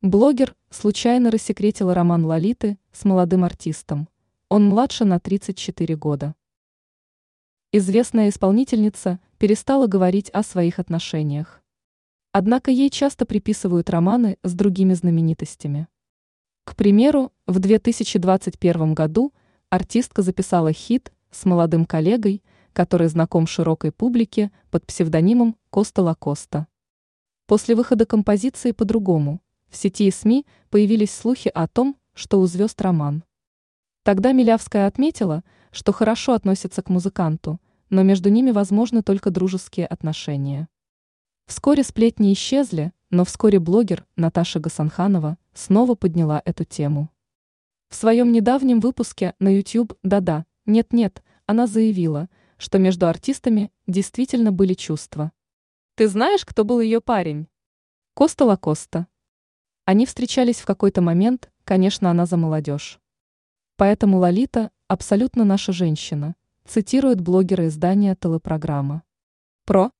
Блогер случайно рассекретила роман Лолиты с молодым артистом. Он младше на 34 года. Известная исполнительница перестала говорить о своих отношениях. Однако ей часто приписывают романы с другими знаменитостями. К примеру, в 2021 году артистка записала хит с молодым коллегой, который знаком широкой публике под псевдонимом Коста Лакоста. После выхода композиции «По-другому» В сети и СМИ появились слухи о том, что у звезд роман. Тогда Милявская отметила, что хорошо относится к музыканту, но между ними возможны только дружеские отношения. Вскоре сплетни исчезли, но вскоре блогер Наташа Гасанханова снова подняла эту тему. В своем недавнем выпуске на YouTube «Да-да, нет-нет» она заявила, что между артистами действительно были чувства. Ты знаешь, кто был ее парень? Коста Лакоста. Они встречались в какой-то момент, конечно, она за молодежь. Поэтому Лолита абсолютно наша женщина, цитирует блогера издания телепрограмма. Про